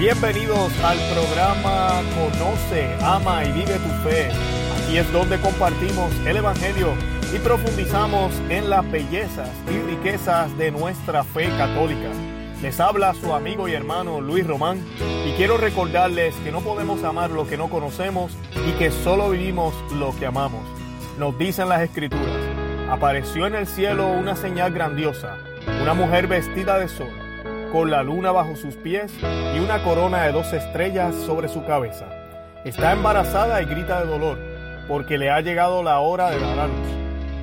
Bienvenidos al programa Conoce, Ama y Vive tu Fe. Aquí es donde compartimos el Evangelio y profundizamos en las bellezas y riquezas de nuestra fe católica. Les habla su amigo y hermano Luis Román y quiero recordarles que no podemos amar lo que no conocemos y que solo vivimos lo que amamos. Nos dicen las escrituras, apareció en el cielo una señal grandiosa, una mujer vestida de sol con la luna bajo sus pies y una corona de dos estrellas sobre su cabeza. Está embarazada y grita de dolor, porque le ha llegado la hora de dar a luz.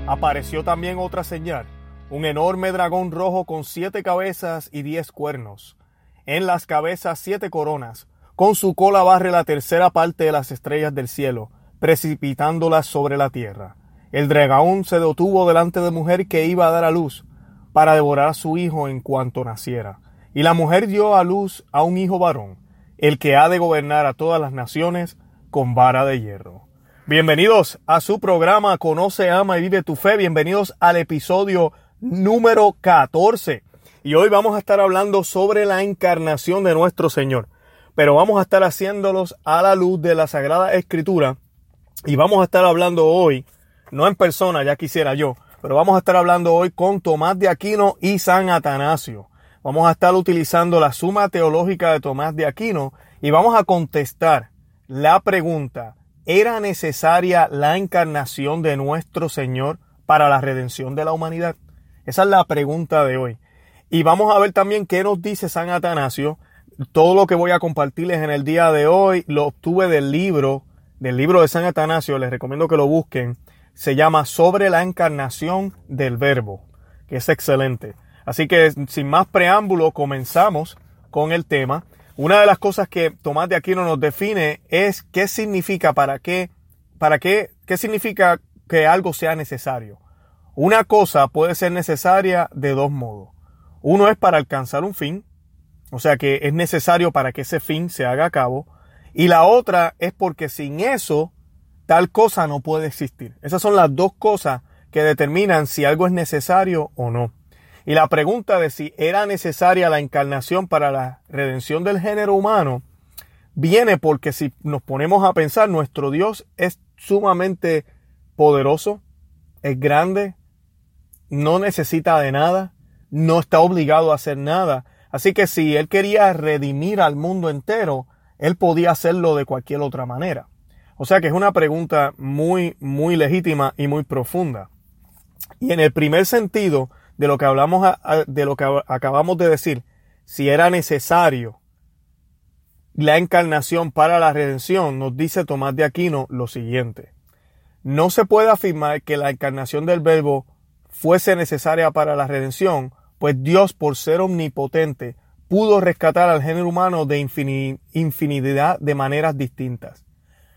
Apareció también otra señal, un enorme dragón rojo con siete cabezas y diez cuernos. En las cabezas siete coronas, con su cola barre la tercera parte de las estrellas del cielo, precipitándolas sobre la tierra. El dragón se detuvo delante de mujer que iba a dar a luz, para devorar a su hijo en cuanto naciera. Y la mujer dio a luz a un hijo varón, el que ha de gobernar a todas las naciones con vara de hierro. Bienvenidos a su programa Conoce, Ama y Vive tu Fe. Bienvenidos al episodio número 14. Y hoy vamos a estar hablando sobre la encarnación de nuestro Señor. Pero vamos a estar haciéndolos a la luz de la Sagrada Escritura. Y vamos a estar hablando hoy, no en persona, ya quisiera yo, pero vamos a estar hablando hoy con Tomás de Aquino y San Atanasio vamos a estar utilizando la suma teológica de Tomás de Aquino y vamos a contestar la pregunta, ¿era necesaria la encarnación de nuestro Señor para la redención de la humanidad? Esa es la pregunta de hoy. Y vamos a ver también qué nos dice San Atanasio. Todo lo que voy a compartirles en el día de hoy lo obtuve del libro, del libro de San Atanasio, les recomiendo que lo busquen. Se llama Sobre la encarnación del Verbo, que es excelente. Así que sin más preámbulo comenzamos con el tema. Una de las cosas que Tomás de Aquino nos define es qué significa para qué, para qué, qué significa que algo sea necesario. Una cosa puede ser necesaria de dos modos. Uno es para alcanzar un fin, o sea que es necesario para que ese fin se haga a cabo. Y la otra es porque sin eso tal cosa no puede existir. Esas son las dos cosas que determinan si algo es necesario o no. Y la pregunta de si era necesaria la encarnación para la redención del género humano viene porque si nos ponemos a pensar, nuestro Dios es sumamente poderoso, es grande, no necesita de nada, no está obligado a hacer nada. Así que si Él quería redimir al mundo entero, Él podía hacerlo de cualquier otra manera. O sea que es una pregunta muy, muy legítima y muy profunda. Y en el primer sentido, de lo que hablamos, de lo que acabamos de decir, si era necesario la encarnación para la redención, nos dice Tomás de Aquino lo siguiente. No se puede afirmar que la encarnación del verbo fuese necesaria para la redención, pues Dios, por ser omnipotente, pudo rescatar al género humano de infinidad de maneras distintas.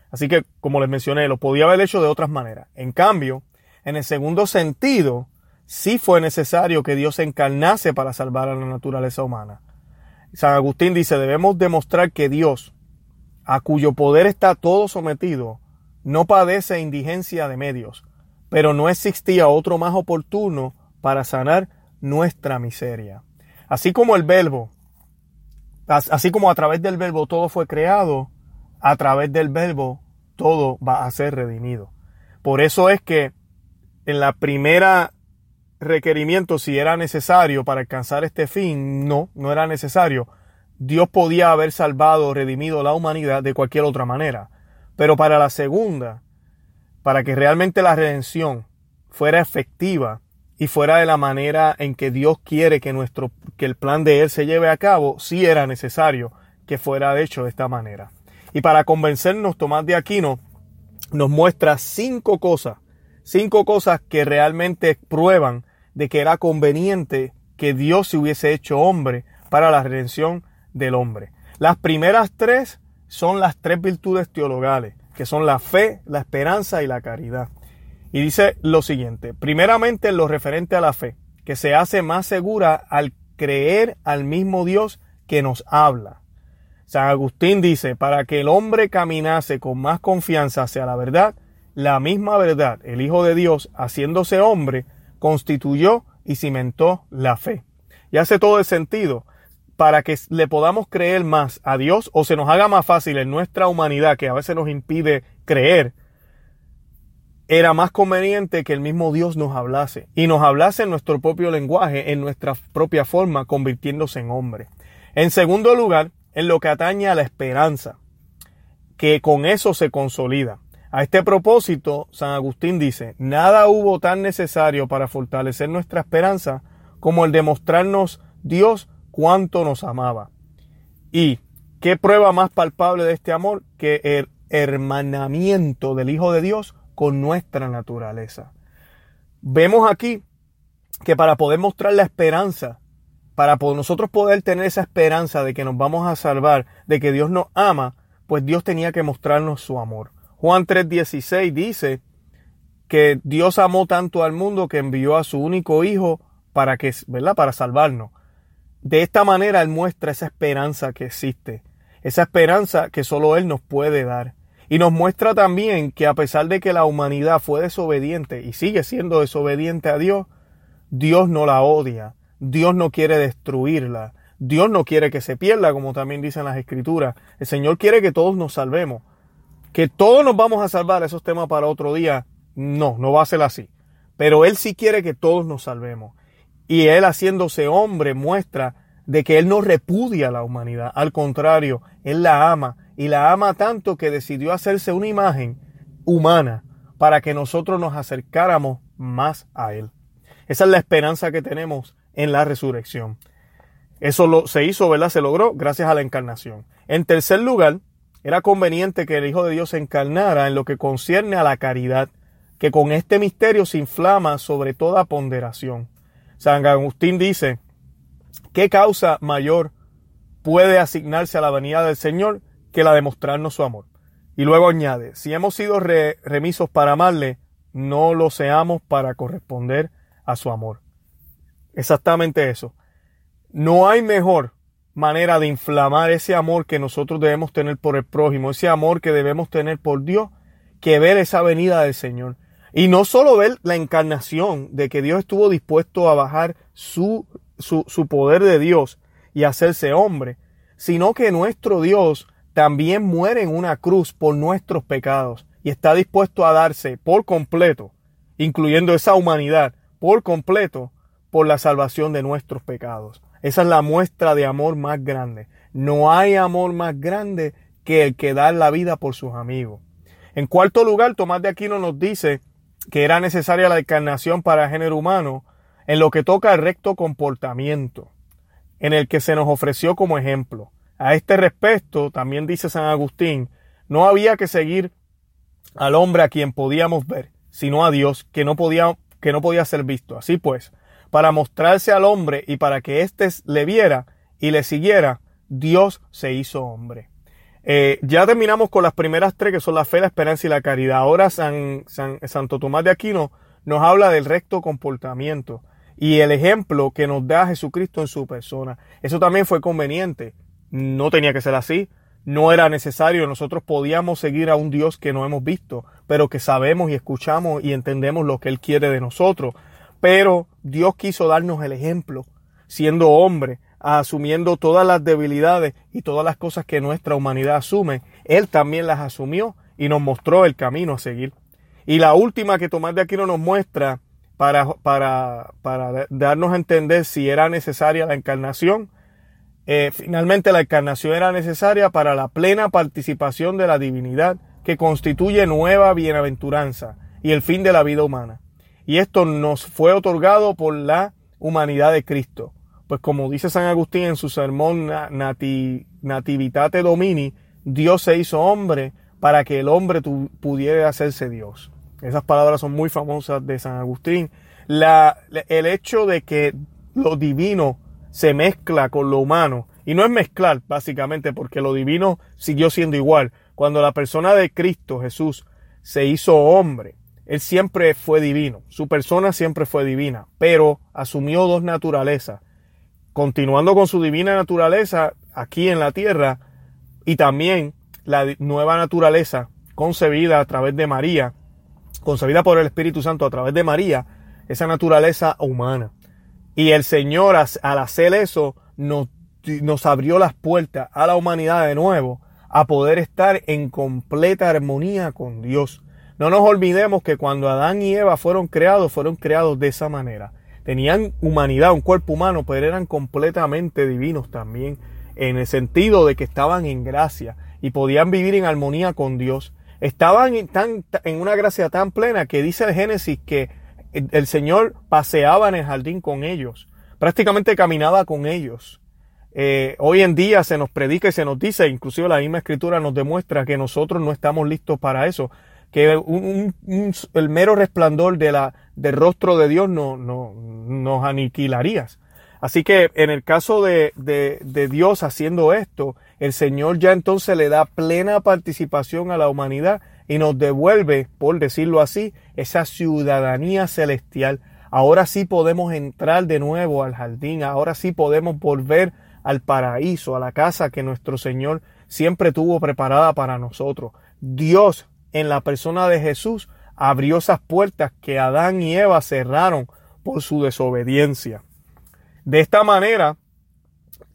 Así que, como les mencioné, lo podía haber hecho de otras maneras. En cambio, en el segundo sentido, sí fue necesario que Dios encarnase para salvar a la naturaleza humana. San Agustín dice, debemos demostrar que Dios, a cuyo poder está todo sometido, no padece indigencia de medios, pero no existía otro más oportuno para sanar nuestra miseria. Así como el verbo, así como a través del verbo todo fue creado, a través del verbo todo va a ser redimido. Por eso es que en la primera si era necesario para alcanzar este fin. No, no era necesario. Dios podía haber salvado, redimido la humanidad de cualquier otra manera. Pero para la segunda, para que realmente la redención fuera efectiva y fuera de la manera en que Dios quiere que nuestro que el plan de él se lleve a cabo, sí era necesario que fuera hecho de esta manera. Y para convencernos, Tomás de Aquino nos muestra cinco cosas, cinco cosas que realmente prueban de que era conveniente que Dios se hubiese hecho hombre para la redención del hombre. Las primeras tres son las tres virtudes teologales, que son la fe, la esperanza y la caridad. Y dice lo siguiente, primeramente en lo referente a la fe, que se hace más segura al creer al mismo Dios que nos habla. San Agustín dice, para que el hombre caminase con más confianza hacia la verdad, la misma verdad, el Hijo de Dios, haciéndose hombre, constituyó y cimentó la fe. Y hace todo el sentido. para que le podamos creer más a Dios o se nos haga más fácil en nuestra humanidad, que a veces nos impide creer, era más conveniente que el mismo Dios nos hablase y nos hablase en nuestro propio lenguaje, en nuestra propia forma, convirtiéndose en hombre. En segundo lugar, en lo que atañe a la esperanza, que con eso se consolida. A este propósito, San Agustín dice, nada hubo tan necesario para fortalecer nuestra esperanza como el demostrarnos Dios cuánto nos amaba. Y qué prueba más palpable de este amor que el hermanamiento del Hijo de Dios con nuestra naturaleza. Vemos aquí que para poder mostrar la esperanza, para nosotros poder tener esa esperanza de que nos vamos a salvar, de que Dios nos ama, pues Dios tenía que mostrarnos su amor. Juan 3:16 dice que Dios amó tanto al mundo que envió a su único hijo para que, ¿verdad? Para salvarnos. De esta manera Él muestra esa esperanza que existe, esa esperanza que solo Él nos puede dar. Y nos muestra también que a pesar de que la humanidad fue desobediente y sigue siendo desobediente a Dios, Dios no la odia, Dios no quiere destruirla, Dios no quiere que se pierda, como también dicen las escrituras. El Señor quiere que todos nos salvemos. Que todos nos vamos a salvar, esos temas para otro día, no, no va a ser así. Pero Él sí quiere que todos nos salvemos. Y Él haciéndose hombre muestra de que Él no repudia a la humanidad. Al contrario, Él la ama y la ama tanto que decidió hacerse una imagen humana para que nosotros nos acercáramos más a Él. Esa es la esperanza que tenemos en la resurrección. Eso lo, se hizo, ¿verdad? Se logró gracias a la encarnación. En tercer lugar, era conveniente que el Hijo de Dios se encarnara en lo que concierne a la caridad, que con este misterio se inflama sobre toda ponderación. San Agustín dice, ¿qué causa mayor puede asignarse a la venida del Señor que la de mostrarnos su amor. Y luego añade, si hemos sido remisos para amarle, no lo seamos para corresponder a su amor. Exactamente eso. No hay mejor manera de inflamar ese amor que nosotros debemos tener por el prójimo, ese amor que debemos tener por Dios, que ver esa venida del Señor. Y no solo ver la encarnación de que Dios estuvo dispuesto a bajar su, su, su poder de Dios y hacerse hombre, sino que nuestro Dios también muere en una cruz por nuestros pecados y está dispuesto a darse por completo, incluyendo esa humanidad, por completo, por la salvación de nuestros pecados. Esa es la muestra de amor más grande. No hay amor más grande que el que da la vida por sus amigos. En cuarto lugar, Tomás de Aquino nos dice que era necesaria la encarnación para el género humano en lo que toca al recto comportamiento, en el que se nos ofreció como ejemplo. A este respecto, también dice San Agustín, no había que seguir al hombre a quien podíamos ver, sino a Dios, que no podía, que no podía ser visto. Así pues, para mostrarse al hombre y para que éste le viera y le siguiera, Dios se hizo hombre. Eh, ya terminamos con las primeras tres, que son la fe, la esperanza y la caridad. Ahora San, San, Santo Tomás de Aquino nos habla del recto comportamiento y el ejemplo que nos da Jesucristo en su persona. Eso también fue conveniente. No tenía que ser así. No era necesario. Nosotros podíamos seguir a un Dios que no hemos visto, pero que sabemos y escuchamos y entendemos lo que Él quiere de nosotros. Pero Dios quiso darnos el ejemplo, siendo hombre, asumiendo todas las debilidades y todas las cosas que nuestra humanidad asume. Él también las asumió y nos mostró el camino a seguir. Y la última que Tomás de Aquino nos muestra para, para, para darnos a entender si era necesaria la encarnación eh, finalmente la encarnación era necesaria para la plena participación de la divinidad que constituye nueva bienaventuranza y el fin de la vida humana. Y esto nos fue otorgado por la humanidad de Cristo. Pues como dice San Agustín en su sermón Nativitate Domini, Dios se hizo hombre para que el hombre pudiera hacerse Dios. Esas palabras son muy famosas de San Agustín. El hecho de que lo divino se mezcla con lo humano. Y no es mezclar, básicamente, porque lo divino siguió siendo igual. Cuando la persona de Cristo, Jesús, se hizo hombre, Él siempre fue divino. Su persona siempre fue divina, pero asumió dos naturalezas. Continuando con su divina naturaleza aquí en la tierra y también la nueva naturaleza concebida a través de María, concebida por el Espíritu Santo a través de María, esa naturaleza humana. Y el Señor al hacer eso nos nos abrió las puertas a la humanidad de nuevo a poder estar en completa armonía con Dios. No nos olvidemos que cuando Adán y Eva fueron creados, fueron creados de esa manera. Tenían humanidad, un cuerpo humano, pero eran completamente divinos también, en el sentido de que estaban en gracia y podían vivir en armonía con Dios. Estaban en, una gracia tan plena que dice el Génesis que el Señor paseaba en el jardín con ellos, prácticamente caminaba con ellos. Eh, hoy en día se nos predica y se nos dice, inclusive la misma escritura nos demuestra que nosotros no estamos listos para eso, que el mero resplandor de la, del rostro de Dios no, no, nos aniquilarías. Así que en el caso de, de, de Dios haciendo esto, el Señor ya entonces le da plena participación a la humanidad y nos devuelve, por decirlo así, esa ciudadanía celestial. Ahora sí podemos entrar de nuevo al jardín, ahora sí podemos volver al paraíso, a la casa que nuestro Señor siempre tuvo preparada para nosotros. Dios, en la persona de Jesús, abrió esas puertas que Adán y Eva cerraron por su desobediencia. De esta manera,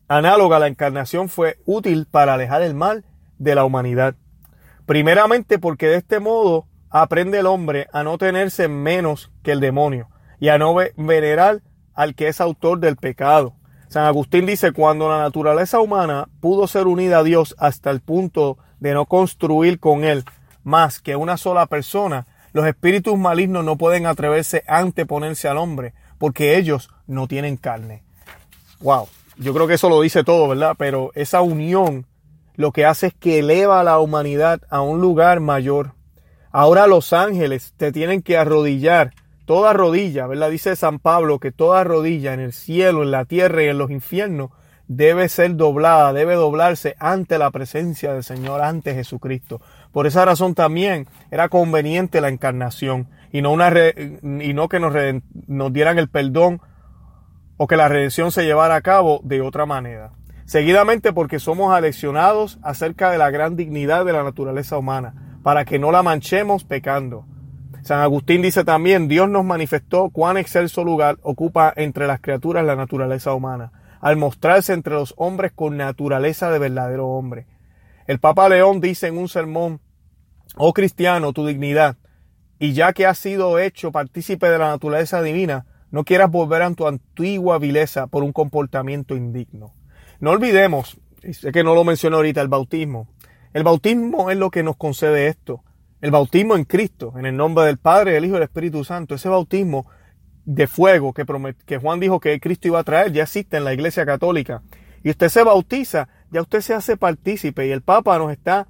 análoga, la encarnación fue útil para alejar el mal de la humanidad. Primeramente porque de este modo aprende el hombre a no tenerse menos que el demonio y a no venerar al que es autor del pecado. San Agustín dice, cuando la naturaleza humana pudo ser unida a Dios hasta el punto de no construir con Él más que una sola persona, los espíritus malignos no pueden atreverse a anteponerse al hombre, porque ellos no tienen carne. Wow, yo creo que eso lo dice todo, ¿verdad? Pero esa unión lo que hace es que eleva a la humanidad a un lugar mayor. Ahora los ángeles te tienen que arrodillar toda rodilla, ¿verdad? Dice San Pablo que toda rodilla en el cielo, en la tierra y en los infiernos debe ser doblada, debe doblarse ante la presencia del Señor, ante Jesucristo. Por esa razón también era conveniente la encarnación y no, una y no que nos, nos dieran el perdón o que la redención se llevara a cabo de otra manera. Seguidamente porque somos aleccionados acerca de la gran dignidad de la naturaleza humana, para que no la manchemos pecando. San Agustín dice también, Dios nos manifestó cuán excelso lugar ocupa entre las criaturas la naturaleza humana, al mostrarse entre los hombres con naturaleza de verdadero hombre. El Papa León dice en un sermón, oh cristiano, tu dignidad, y ya que has sido hecho partícipe de la naturaleza divina, no quieras volver a tu antigua vileza por un comportamiento indigno. No olvidemos, y sé que no lo mencioné ahorita, el bautismo. El bautismo es lo que nos concede esto. El bautismo en Cristo, en el nombre del Padre, del Hijo y del Espíritu Santo, ese bautismo de fuego que, que Juan dijo que Cristo iba a traer, ya existe en la Iglesia Católica. Y usted se bautiza, ya usted se hace partícipe y el Papa nos está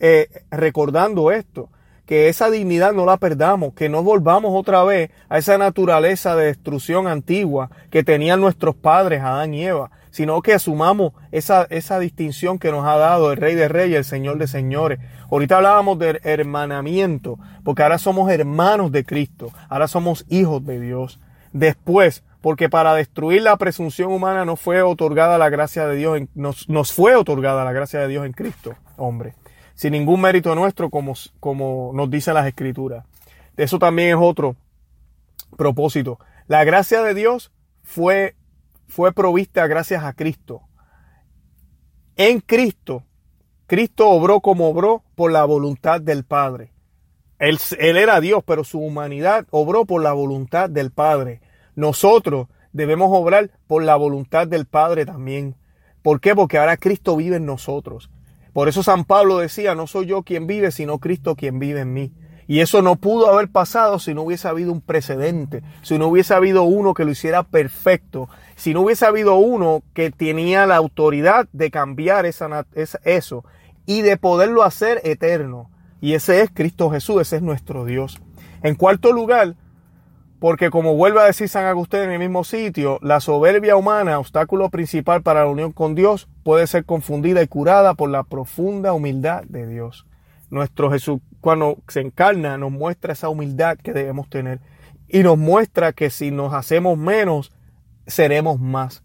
eh, recordando esto, que esa dignidad no la perdamos, que no volvamos otra vez a esa naturaleza de destrucción antigua que tenían nuestros padres, Adán y Eva, sino que asumamos esa, esa distinción que nos ha dado el Rey de Reyes, el Señor de Señores. Ahorita hablábamos del hermanamiento, porque ahora somos hermanos de Cristo, ahora somos hijos de Dios. Después, porque para destruir la presunción humana no fue otorgada la gracia de Dios, nos, nos fue otorgada la gracia de Dios en Cristo, hombre, sin ningún mérito nuestro, como, como nos dicen las Escrituras. Eso también es otro propósito. La gracia de Dios fue fue provista gracias a Cristo. En Cristo, Cristo obró como obró por la voluntad del Padre. Él, él, era Dios, pero su humanidad obró por la voluntad del Padre. Nosotros debemos obrar por la voluntad del Padre también. ¿Por qué? Porque ahora Cristo vive en nosotros. Por eso San Pablo decía, no soy yo quien vive, sino Cristo quien vive en mí. Y eso no pudo haber pasado si no hubiese habido un precedente, si no hubiese habido uno que lo hiciera perfecto, si no hubiese habido uno que tenía la autoridad de cambiar esa, eso y de poderlo hacer eterno. Y ese es Cristo Jesús, ese es nuestro Dios. En cuarto lugar, porque como vuelve a decir San Agustín en el mismo sitio, la soberbia humana, obstáculo principal para la unión con Dios, puede ser confundida y curada por la profunda humildad de Dios. Nuestro Jesús, cuando se encarna, nos muestra esa humildad que debemos tener y nos muestra que si nos hacemos menos, seremos más.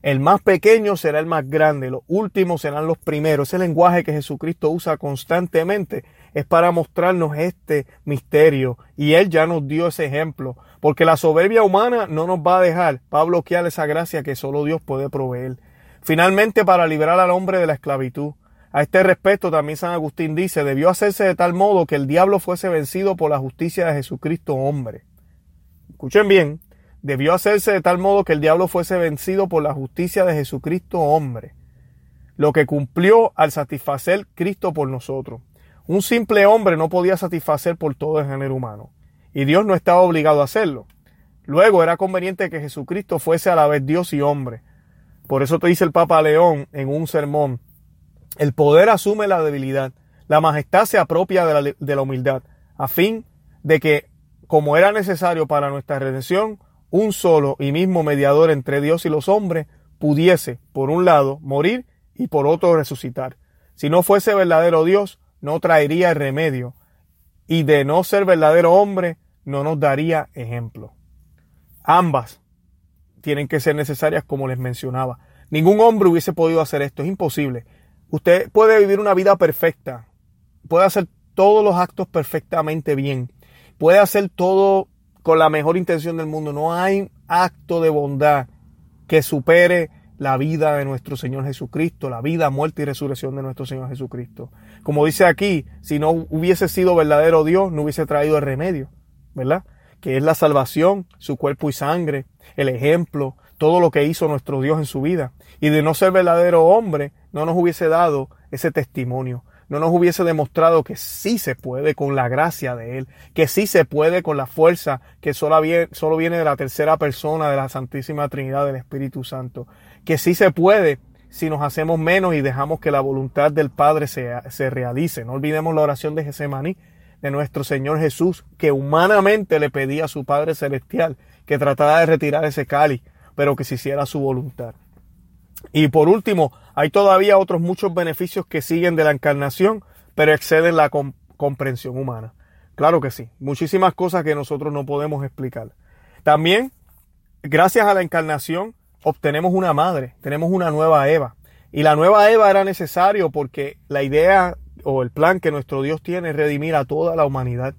El más pequeño será el más grande, los últimos serán los primeros. Ese lenguaje que Jesucristo usa constantemente es para mostrarnos este misterio y Él ya nos dio ese ejemplo, porque la soberbia humana no nos va a dejar, va a bloquear esa gracia que solo Dios puede proveer. Finalmente, para liberar al hombre de la esclavitud. A este respecto, también San Agustín dice, debió hacerse de tal modo que el diablo fuese vencido por la justicia de Jesucristo hombre. Escuchen bien, debió hacerse de tal modo que el diablo fuese vencido por la justicia de Jesucristo hombre, lo que cumplió al satisfacer Cristo por nosotros. Un simple hombre no podía satisfacer por todo el género humano, y Dios no estaba obligado a hacerlo. Luego era conveniente que Jesucristo fuese a la vez Dios y hombre. Por eso te dice el Papa León en un sermón, el poder asume la debilidad, la majestad se apropia de la, humildad, a fin de que, como era necesario para nuestra redención, un solo y mismo mediador entre Dios y los hombres pudiese, por un lado, morir y por otro resucitar. Si no fuese verdadero Dios, no traería remedio, y de no ser verdadero hombre, no nos daría ejemplo. Ambas tienen que ser necesarias como les mencionaba. Ningún hombre hubiese podido hacer esto, es imposible. Usted puede vivir una vida perfecta, puede hacer todos los actos perfectamente bien, puede hacer todo con la mejor intención del mundo. No hay acto de bondad que supere la vida de nuestro Señor Jesucristo, la vida, muerte y resurrección de nuestro Señor Jesucristo. Como dice aquí, si no hubiese sido verdadero Dios, no hubiese traído el remedio, ¿verdad? Que es la salvación, su cuerpo y sangre, el ejemplo, todo lo que hizo nuestro Dios en su vida. Y de no ser verdadero hombre, no nos hubiese dado ese testimonio no nos hubiese demostrado que sí se puede con la gracia de Él, que sí se puede con la fuerza que solo viene, de la tercera persona de la Santísima Trinidad del Espíritu Santo, que sí se puede si nos hacemos menos y dejamos que la voluntad del Padre se, se realice. No olvidemos la oración de Gesemaní de nuestro Señor Jesús, que humanamente le pedía a su Padre Celestial que tratara de retirar ese cáliz, pero que se hiciera su voluntad. Y por último, hay todavía otros muchos beneficios que siguen de la encarnación, pero exceden la comprensión humana. Claro que sí, muchísimas cosas que nosotros no podemos explicar. También, gracias a la encarnación, obtenemos una madre, tenemos una nueva Eva. Y la nueva Eva era necesario porque la idea o el plan que nuestro Dios tiene es redimir a toda la humanidad.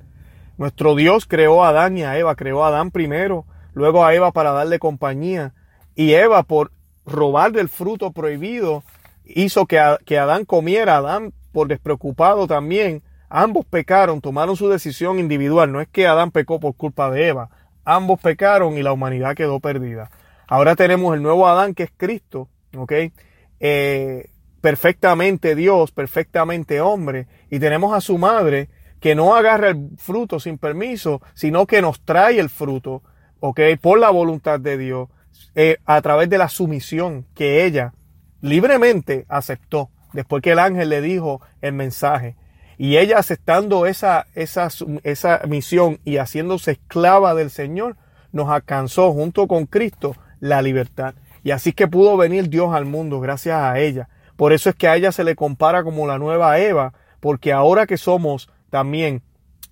Nuestro Dios creó a Adán y a Eva, creó a Adán primero, luego a Eva para darle compañía. Y Eva, por robar del fruto prohibido hizo que, que Adán comiera. Adán, por despreocupado también, ambos pecaron, tomaron su decisión individual. No es que Adán pecó por culpa de Eva. Ambos pecaron y la humanidad quedó perdida. Ahora tenemos el nuevo Adán que es Cristo, ¿ok? Eh, perfectamente Dios, perfectamente hombre. Y tenemos a su madre que no agarra el fruto sin permiso, sino que nos trae el fruto, ¿ok? Por la voluntad de Dios. Eh, a través de la sumisión que ella libremente aceptó después que el ángel le dijo el mensaje. Y ella aceptando esa, esa, esa misión y haciéndose esclava del Señor, nos alcanzó junto con Cristo la libertad. Y así que pudo venir Dios al mundo gracias a ella. Por eso es que a ella se le compara como la nueva Eva, porque ahora que somos también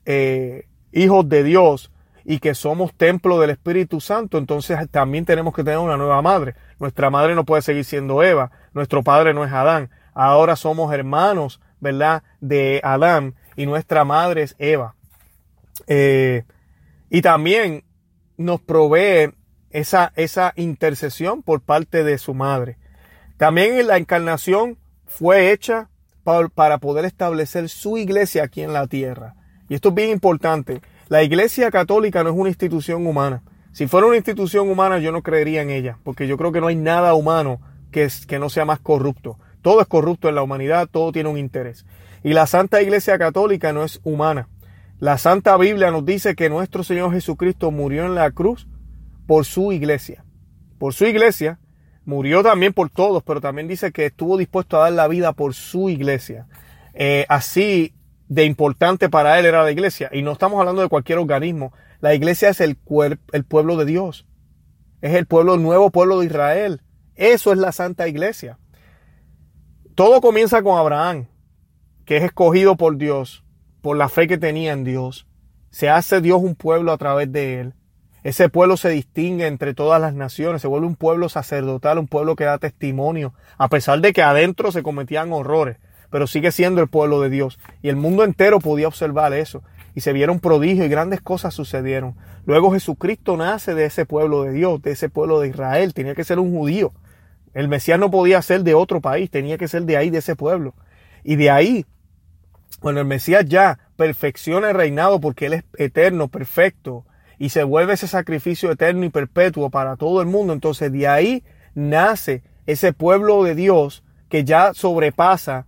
eh, hijos de Dios, y que somos templo del Espíritu Santo, entonces también tenemos que tener una nueva madre. Nuestra madre no puede seguir siendo Eva, nuestro padre no es Adán. Ahora somos hermanos, ¿verdad? De Adán y nuestra madre es Eva. Eh, y también nos provee esa, esa intercesión por parte de su madre. También la encarnación fue hecha para poder establecer su iglesia aquí en la tierra. Y esto es bien importante. La Iglesia Católica no es una institución humana. Si fuera una institución humana yo no creería en ella, porque yo creo que no hay nada humano que, que no sea más corrupto. Todo es corrupto en la humanidad, todo tiene un interés. Y la Santa Iglesia Católica no es humana. La Santa Biblia nos dice que nuestro Señor Jesucristo murió en la cruz por su iglesia. Por su iglesia, murió también por todos, pero también dice que estuvo dispuesto a dar la vida por su iglesia. Eh, así de importante para él era la iglesia. Y no estamos hablando de cualquier organismo. La iglesia es el, el pueblo de Dios. Es el pueblo, el nuevo pueblo de Israel. Eso es la santa iglesia. Todo comienza con Abraham, que es escogido por Dios, por la fe que tenía en Dios. Se hace Dios un pueblo a través de él. Ese pueblo se distingue entre todas las naciones, se vuelve un pueblo sacerdotal, un pueblo que da testimonio, a pesar de que adentro se cometían horrores pero sigue siendo el pueblo de Dios. Y el mundo entero podía observar eso. Y se vieron prodigios y grandes cosas sucedieron. Luego Jesucristo nace de ese pueblo de Dios, de ese pueblo de Israel. Tenía que ser un judío. El Mesías no podía ser de otro país, tenía que ser de ahí, de ese pueblo. Y de ahí, cuando el Mesías ya perfecciona el reinado porque Él es eterno, perfecto, y se vuelve ese sacrificio eterno y perpetuo para todo el mundo, entonces de ahí nace ese pueblo de Dios que ya sobrepasa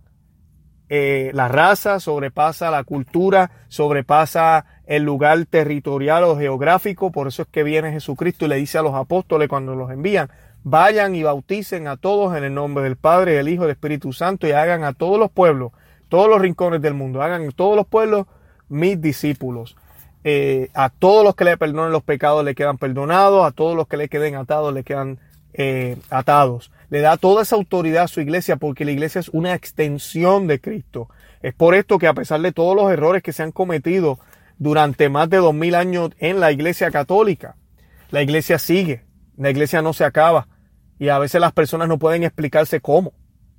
eh, la raza, sobrepasa la cultura, sobrepasa el lugar territorial o geográfico. Por eso es que viene Jesucristo y le dice a los apóstoles cuando los envían, vayan y bauticen a todos en el nombre del Padre, del Hijo y del Espíritu Santo y hagan a todos los pueblos, todos los rincones del mundo, hagan a todos los pueblos mis discípulos. Eh, a todos los que le perdonen los pecados le quedan perdonados, a todos los que le queden atados le quedan eh, atados le da toda esa autoridad a su iglesia porque la iglesia es una extensión de Cristo. Es por esto que a pesar de todos los errores que se han cometido durante más de dos mil años en la iglesia católica, la iglesia sigue, la iglesia no se acaba y a veces las personas no pueden explicarse cómo.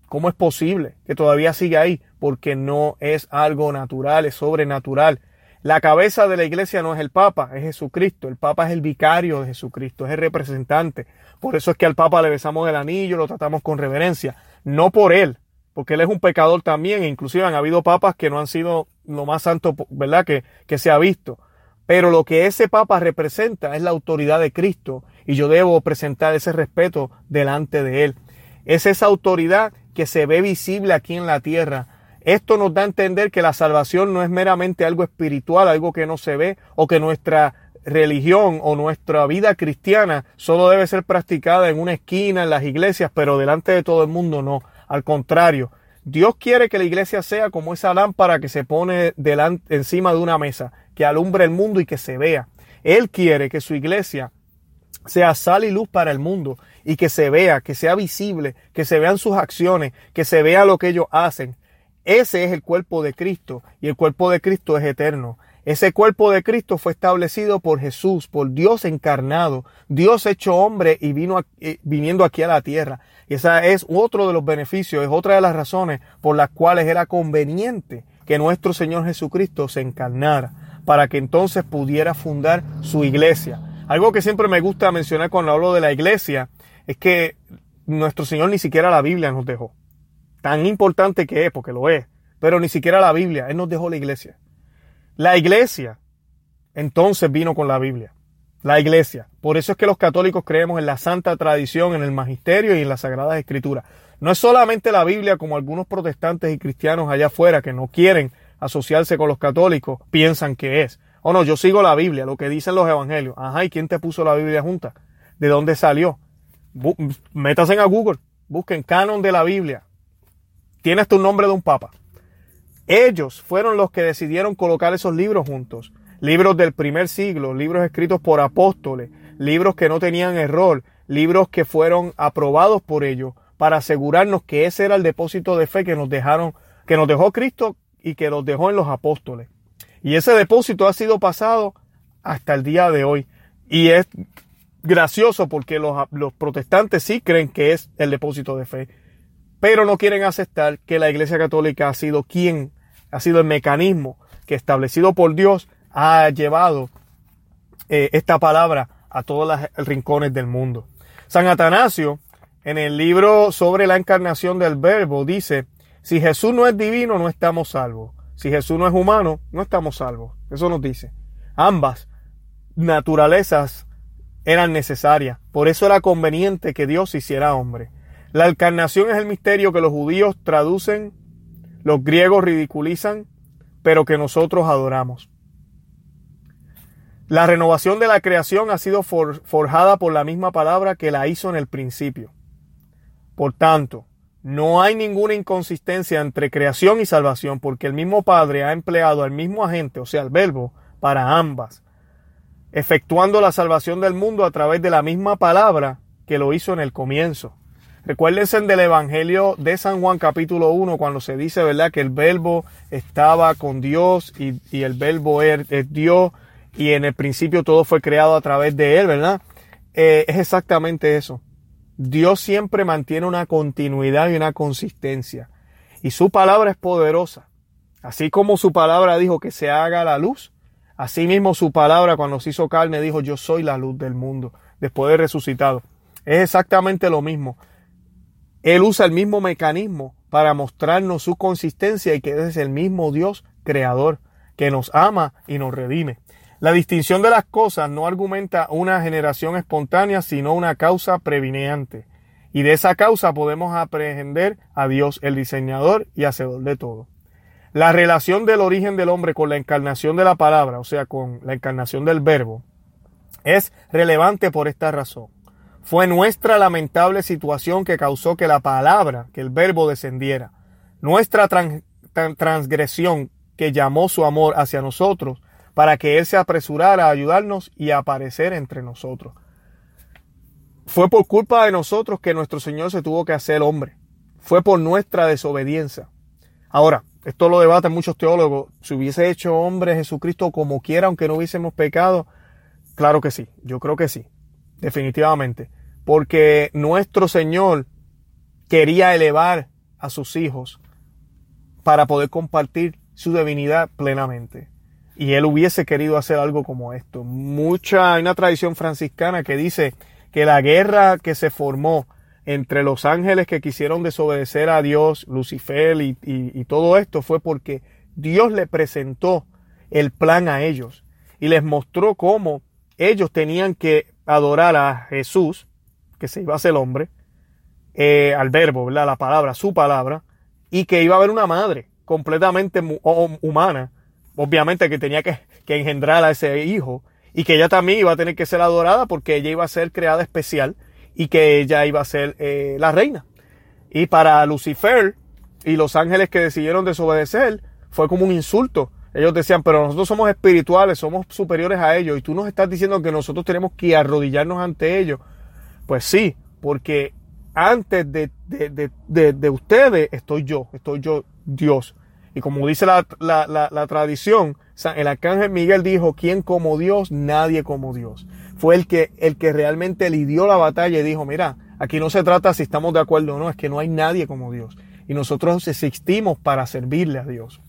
¿Cómo es posible que todavía siga ahí? Porque no es algo natural, es sobrenatural. La cabeza de la iglesia no es el Papa, es Jesucristo. El Papa es el vicario de Jesucristo, es el representante. Por eso es que al Papa le besamos el anillo, lo tratamos con reverencia. No por él, porque él es un pecador también. Inclusive han habido papas que no han sido lo más santo, ¿verdad? Que, que se ha visto. Pero lo que ese Papa representa es la autoridad de Cristo y yo debo presentar ese respeto delante de él. Es esa autoridad que se ve visible aquí en la tierra esto nos da a entender que la salvación no es meramente algo espiritual, algo que no se ve, o que nuestra religión o nuestra vida cristiana solo debe ser practicada en una esquina, en las iglesias, pero delante de todo el mundo no. Al contrario, Dios quiere que la iglesia sea como esa lámpara que se pone delante, encima de una mesa, que alumbre el mundo y que se vea. Él quiere que su iglesia sea sal y luz para el mundo y que se vea, que sea visible, que se vean sus acciones, que se vea lo que ellos hacen, ese es el cuerpo de Cristo y el cuerpo de Cristo es eterno. Ese cuerpo de Cristo fue establecido por Jesús, por Dios encarnado, Dios hecho hombre y vino viniendo aquí a la tierra. Y esa es otro de los beneficios, es otra de las razones por las cuales era conveniente que nuestro Señor Jesucristo se encarnara, para que entonces pudiera fundar su iglesia. Algo que siempre me gusta mencionar cuando hablo de la iglesia es que nuestro Señor ni siquiera la Biblia nos dejó tan importante que es, porque lo es, pero ni siquiera la Biblia, Él nos dejó la iglesia. La iglesia entonces vino con la Biblia. La iglesia. Por eso es que los católicos creemos en la santa tradición, en el magisterio y en las sagradas escrituras. No es solamente la Biblia como algunos protestantes y cristianos allá afuera que no quieren asociarse con los católicos piensan que es. O no, yo sigo la Biblia, lo que dicen los evangelios. Ajá, ¿y quién te puso la Biblia junta? ¿De dónde salió? Métanse a Google, busquen canon de la Biblia, Tienes tu nombre de un papa. Ellos fueron los que decidieron colocar esos libros juntos. Libros del primer siglo, libros escritos por apóstoles, libros que no tenían error, libros que fueron aprobados por ellos para asegurarnos que ese era el depósito de fe que nos dejaron, que nos dejó Cristo y que nos dejó en los apóstoles. Y ese depósito ha sido pasado hasta el día de hoy. Y es gracioso porque los protestantes sí creen que es el depósito de fe pero no quieren aceptar que la Iglesia Católica ha sido quien, ha sido el mecanismo que establecido por Dios ha llevado eh, esta palabra a todos los rincones del mundo. San Atanasio, en el libro sobre la encarnación del Verbo, dice, si Jesús no es divino, no estamos salvos. Si Jesús no es humano, no estamos salvos. Eso nos dice. Ambas naturalezas eran necesarias. Por eso era conveniente que Dios hiciera hombre. La encarnación es el misterio que los judíos traducen, los griegos ridiculizan, pero que nosotros adoramos. La renovación de la creación ha sido forjada por la misma palabra que la hizo en el principio. Por tanto, no hay ninguna inconsistencia entre creación y salvación, porque el mismo Padre ha empleado al mismo agente, o sea, el verbo, para ambas, efectuando la salvación del mundo a través de la misma palabra que lo hizo en el comienzo. Recuérdense del Evangelio de San Juan capítulo 1 cuando se dice, ¿verdad? Que el verbo estaba con Dios y, el verbo es, Dios y en el principio todo fue creado a través de él, ¿verdad? Eh, es exactamente eso. Dios siempre mantiene una continuidad y una consistencia. Y su palabra es poderosa. Así como su palabra dijo que se haga la luz, así mismo su palabra cuando se hizo carne dijo yo soy la luz del mundo, después de resucitado. Es exactamente lo mismo Él usa el mismo mecanismo para mostrarnos su consistencia y que es el mismo Dios creador que nos ama y nos redime. La distinción de las cosas no argumenta una generación espontánea, sino una causa previneante. Y de esa causa podemos aprehender a Dios, el diseñador y hacedor de todo. La relación del origen del hombre con la encarnación de la palabra, o sea, con la encarnación del verbo, es relevante por esta razón. Fue nuestra lamentable situación que causó que la palabra, que el verbo descendiera. Nuestra transgresión que llamó su amor hacia nosotros para que Él se apresurara a ayudarnos y a aparecer entre nosotros. Fue por culpa de nosotros que nuestro Señor se tuvo que hacer hombre. Fue por nuestra desobediencia. Ahora, esto lo debaten muchos teólogos. Si hubiese hecho hombre Jesucristo como quiera, aunque no hubiésemos pecado, claro que sí. Yo creo que sí. Definitivamente. Porque nuestro Señor quería elevar a sus hijos para poder compartir su divinidad plenamente. Y él hubiese querido hacer algo como esto. Mucha, hay una tradición franciscana que dice que la guerra que se formó entre los ángeles que quisieron desobedecer a Dios, Lucifer y, y, todo esto fue porque Dios le presentó el plan a ellos y les mostró cómo ellos tenían que adorar a Jesús, que se iba a ser hombre, eh, al verbo, ¿verdad? La palabra, su palabra, y que iba a haber una madre completamente humana, obviamente que tenía que, que engendrar a ese hijo, y que ella también iba a tener que ser adorada porque ella iba a ser creada especial y que ella iba a ser eh, la reina. Y para Lucifer y los ángeles que decidieron desobedecer fue como un insulto. Ellos decían, pero nosotros somos espirituales, somos superiores a ellos y tú nos estás diciendo que nosotros tenemos que arrodillarnos ante ellos. Pues sí, porque antes de, de, de ustedes estoy yo, estoy yo, Dios. Y como dice la, la, la, tradición, el arcángel Miguel dijo, ¿quién como Dios? Nadie como Dios. Fue el que, el que realmente lidió la batalla y dijo, mira, aquí no se trata si estamos de acuerdo o no, es que no hay nadie como Dios. Y nosotros existimos para servirle a Dios.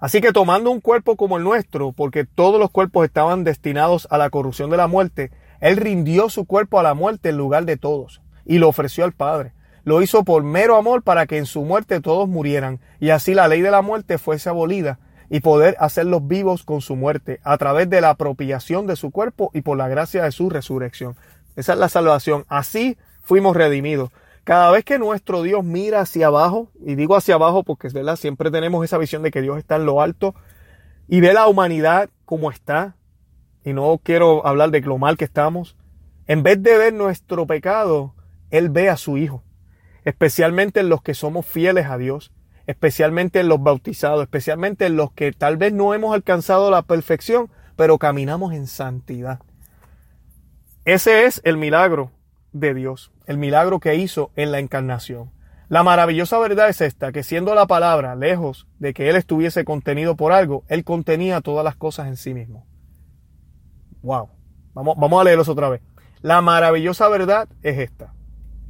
Así que tomando un cuerpo como el nuestro, porque todos los cuerpos estaban destinados a la corrupción de la muerte, Él rindió su cuerpo a la muerte en lugar de todos y lo ofreció al Padre lo hizo por mero amor para que en su muerte todos murieran y así la ley de la muerte fuese abolida y poder hacerlos vivos con su muerte a través de la apropiación de su cuerpo y por la gracia de su resurrección. Esa es la salvación. Así fuimos redimidos. Cada vez que nuestro Dios mira hacia abajo, y digo hacia abajo porque ¿verdad? siempre tenemos esa visión de que Dios está en lo alto, y ve la humanidad como está, y no quiero hablar de lo mal que estamos, en vez de ver nuestro pecado, Él ve a su Hijo especialmente en los que somos fieles a Dios, especialmente en los bautizados, especialmente en los que tal vez no hemos alcanzado la perfección, pero caminamos en santidad. Ese es el milagro de Dios, el milagro que hizo en la encarnación. La maravillosa verdad es esta, que siendo la palabra lejos de que Él estuviese contenido por algo, Él contenía todas las cosas en sí mismo. Wow. Vamos, vamos a leerlos otra vez. La maravillosa verdad es esta,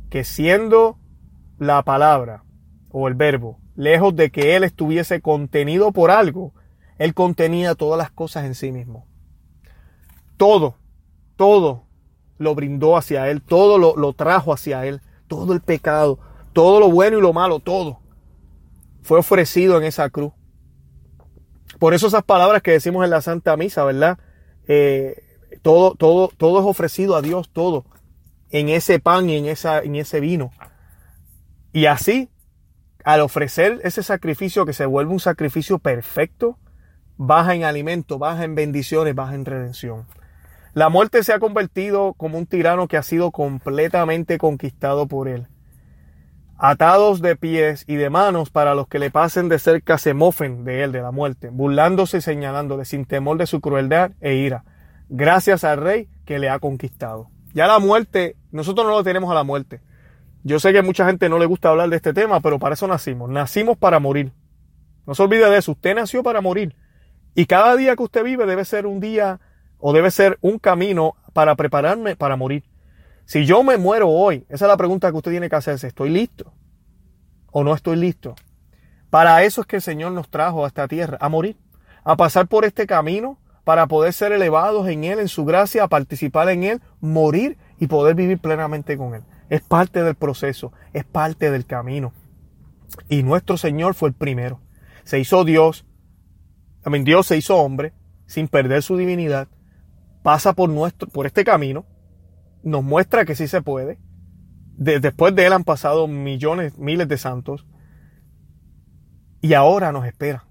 que siendo la palabra o el verbo, lejos de que él estuviese contenido por algo, él contenía todas las cosas en sí mismo. Todo, todo lo brindó hacia él, todo lo, lo trajo hacia él, todo el pecado, todo lo bueno y lo malo, todo fue ofrecido en esa cruz. Por eso esas palabras que decimos en la Santa Misa, ¿verdad? Eh, todo, todo, todo es ofrecido a Dios, todo, en ese pan y en, esa, en ese vino. Y así, al ofrecer ese sacrificio que se vuelve un sacrificio perfecto, baja en alimento, baja en bendiciones, baja en redención. La muerte se ha convertido como un tirano que ha sido completamente conquistado por él. Atados de pies y de manos para los que le pasen de cerca se mofen de él, de la muerte, burlándose y señalándole sin temor de su crueldad e ira, gracias al rey que le ha conquistado. Ya la muerte, nosotros no lo tenemos a la muerte. Yo sé que mucha gente no le gusta hablar de este tema, pero para eso nacimos. Nacimos para morir. No se olvide de eso. Usted nació para morir. Y cada día que usted vive debe ser un día o debe ser un camino para prepararme para morir. Si yo me muero hoy, esa es la pregunta que usted tiene que hacerse. ¿Estoy listo? ¿O no estoy listo? Para eso es que el Señor nos trajo a esta tierra, a morir, a pasar por este camino para poder ser elevados en Él, en su gracia, a participar en Él, morir y poder vivir plenamente con Él. Es parte del proceso, es parte del camino. Y nuestro Señor fue el primero. Se hizo Dios, también Dios se hizo hombre, sin perder su divinidad, pasa por, nuestro, por este camino, nos muestra que sí se puede. después de él han pasado millones, miles de santos. Y ahora nos espera.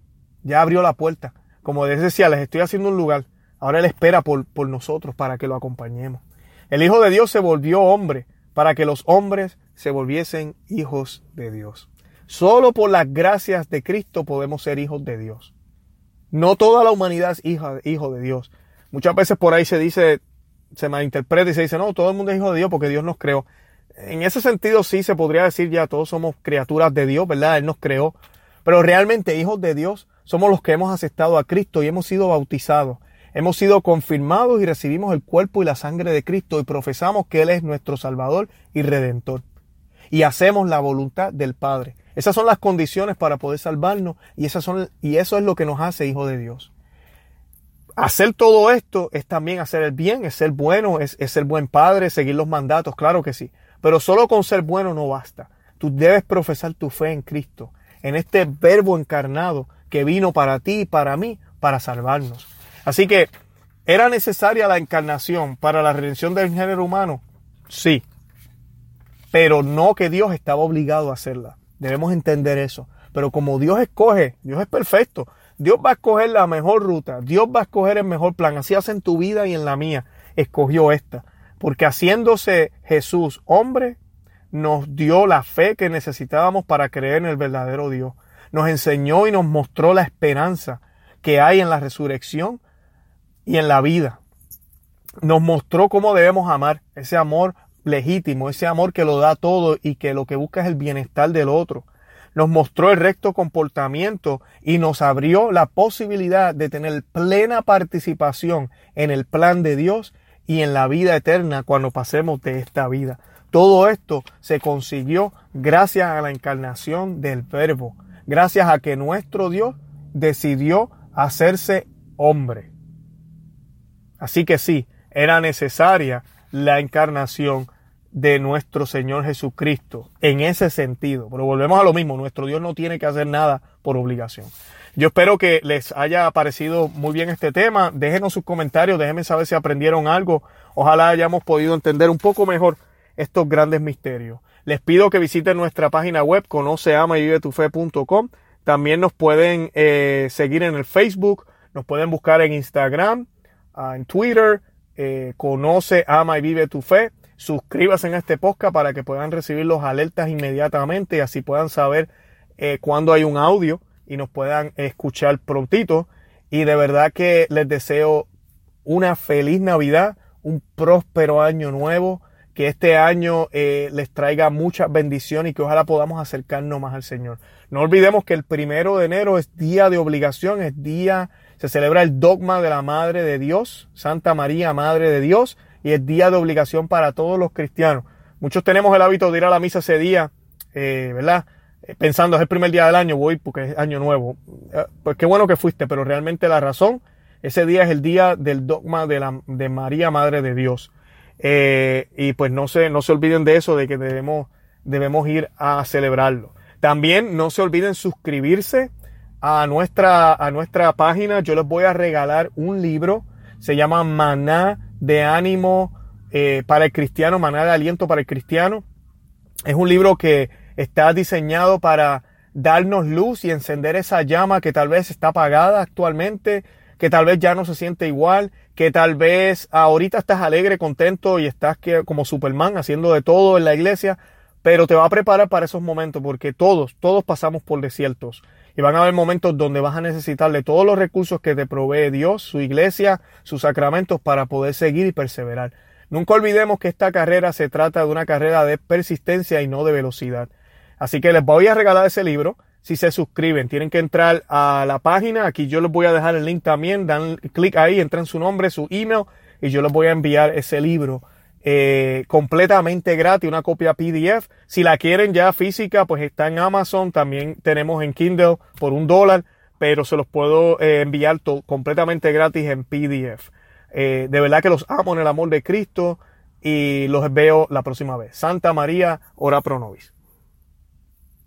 Ya abrió la puerta. Como les decía, les estoy haciendo un lugar. Ahora Él espera por, por nosotros para que lo acompañemos. El Hijo de Dios se volvió hombre para que los hombres se volviesen hijos de Dios. Solo por las gracias de Cristo podemos ser hijos de Dios. No toda la humanidad es hija, hijo de Dios. Muchas veces por ahí se dice, se malinterpreta y se dice, no, todo el mundo es hijo de Dios porque Dios nos creó. En ese sentido sí se podría decir ya todos somos criaturas de Dios, ¿verdad? Él nos creó. Pero realmente hijos de Dios somos los que hemos aceptado a Cristo y hemos sido bautizados. Hemos sido confirmados y recibimos el cuerpo y la sangre de Cristo y profesamos que Él es nuestro Salvador y Redentor. Y hacemos la voluntad del Padre. Esas son las condiciones para poder salvarnos y, esas son, y eso es lo que nos hace hijos de Dios. Hacer todo esto es también hacer el bien, es ser bueno, es, ser buen padre, seguir los mandatos, claro que sí. Pero solo con ser bueno no basta. Tú debes profesar tu fe en Cristo, en este verbo encarnado que vino para ti y para mí para salvarnos. Así que, ¿era necesaria la encarnación para la redención del género humano? Sí. Pero no que Dios estaba obligado a hacerla. Debemos entender eso. Pero como Dios escoge, Dios es perfecto. Dios va a escoger la mejor ruta. Dios va a escoger el mejor plan. Así hace en tu vida y en la mía. Escogió esta. Porque haciéndose Jesús hombre, nos dio la fe que necesitábamos para creer en el verdadero Dios nos enseñó y nos mostró la esperanza que hay en la resurrección y en la vida. Nos mostró cómo debemos amar, ese amor legítimo, ese amor que lo da todo y que lo que busca es el bienestar del otro. Nos mostró el recto comportamiento y nos abrió la posibilidad de tener plena participación en el plan de Dios y en la vida eterna cuando pasemos de esta vida. Todo esto se consiguió gracias a la encarnación del Verbo, gracias a que nuestro Dios decidió hacerse hombre. Así que sí, era necesaria la encarnación de nuestro Señor Jesucristo en ese sentido. Pero volvemos a lo mismo, nuestro Dios no tiene que hacer nada por obligación. Yo espero que les haya parecido muy bien este tema. Déjenos sus comentarios, déjenme saber si aprendieron algo. Ojalá hayamos podido entender un poco mejor estos grandes misterios. Les pido que visiten nuestra página web conoceama.y También nos pueden eh, seguir en el Facebook, nos pueden buscar en Instagram, ah, en Twitter, eh, Conoce, Ama y Vive tu Fe. Suscríbase en este podcast para que puedan recibir los alertas inmediatamente y así puedan saber eh, cuando hay un audio y nos puedan escuchar prontito. Y de verdad que les deseo una feliz Navidad, un próspero año nuevo que este año eh, les traiga muchas bendiciones y que ojalá podamos acercarnos más al Señor. No olvidemos que el primero de enero es día de obligación, es día, se celebra el dogma de la Madre de Dios, Santa María, Madre de Dios, y es día de obligación para todos los cristianos. Muchos tenemos el hábito de ir a la misa ese día, eh, ¿verdad? Eh, pensando es el primer día del año, voy porque es año nuevo. Pues qué bueno que fuiste, pero realmente la razón, ese día es el día del dogma de, la, de María, Madre de Dios. Eh, y pues no se, no se olviden de eso, de que debemos, debemos ir a celebrarlo. También no se olviden suscribirse a nuestra, a nuestra página. Yo les voy a regalar un libro. Se llama Maná de ánimo eh, para el cristiano, Maná de aliento para el cristiano. Es un libro que está diseñado para darnos luz y encender esa llama que tal vez está apagada actualmente, que tal vez ya no se siente igual, que tal vez ahorita estás alegre, contento y estás que, como Superman haciendo de todo en la iglesia, pero te va a preparar para esos momentos porque todos, todos pasamos por desiertos y van a haber momentos donde vas a necesitar de todos los recursos que te provee Dios, su iglesia, sus sacramentos para poder seguir y perseverar. Nunca olvidemos que esta carrera se trata de una carrera de persistencia y no de velocidad. Así que les voy a regalar ese libro si se suscriben. Tienen que entrar a la página. Aquí yo les voy a dejar el link también. Dan clic ahí, entran su nombre, su email y yo les voy a enviar ese libro eh, completamente gratis, una copia PDF. Si la quieren ya física, pues está en Amazon. También tenemos en Kindle por un dólar, pero se los puedo eh, enviar completamente gratis en PDF. Eh, de verdad que los amo en el amor de Cristo y los veo la próxima vez. Santa María, ora pro nobis.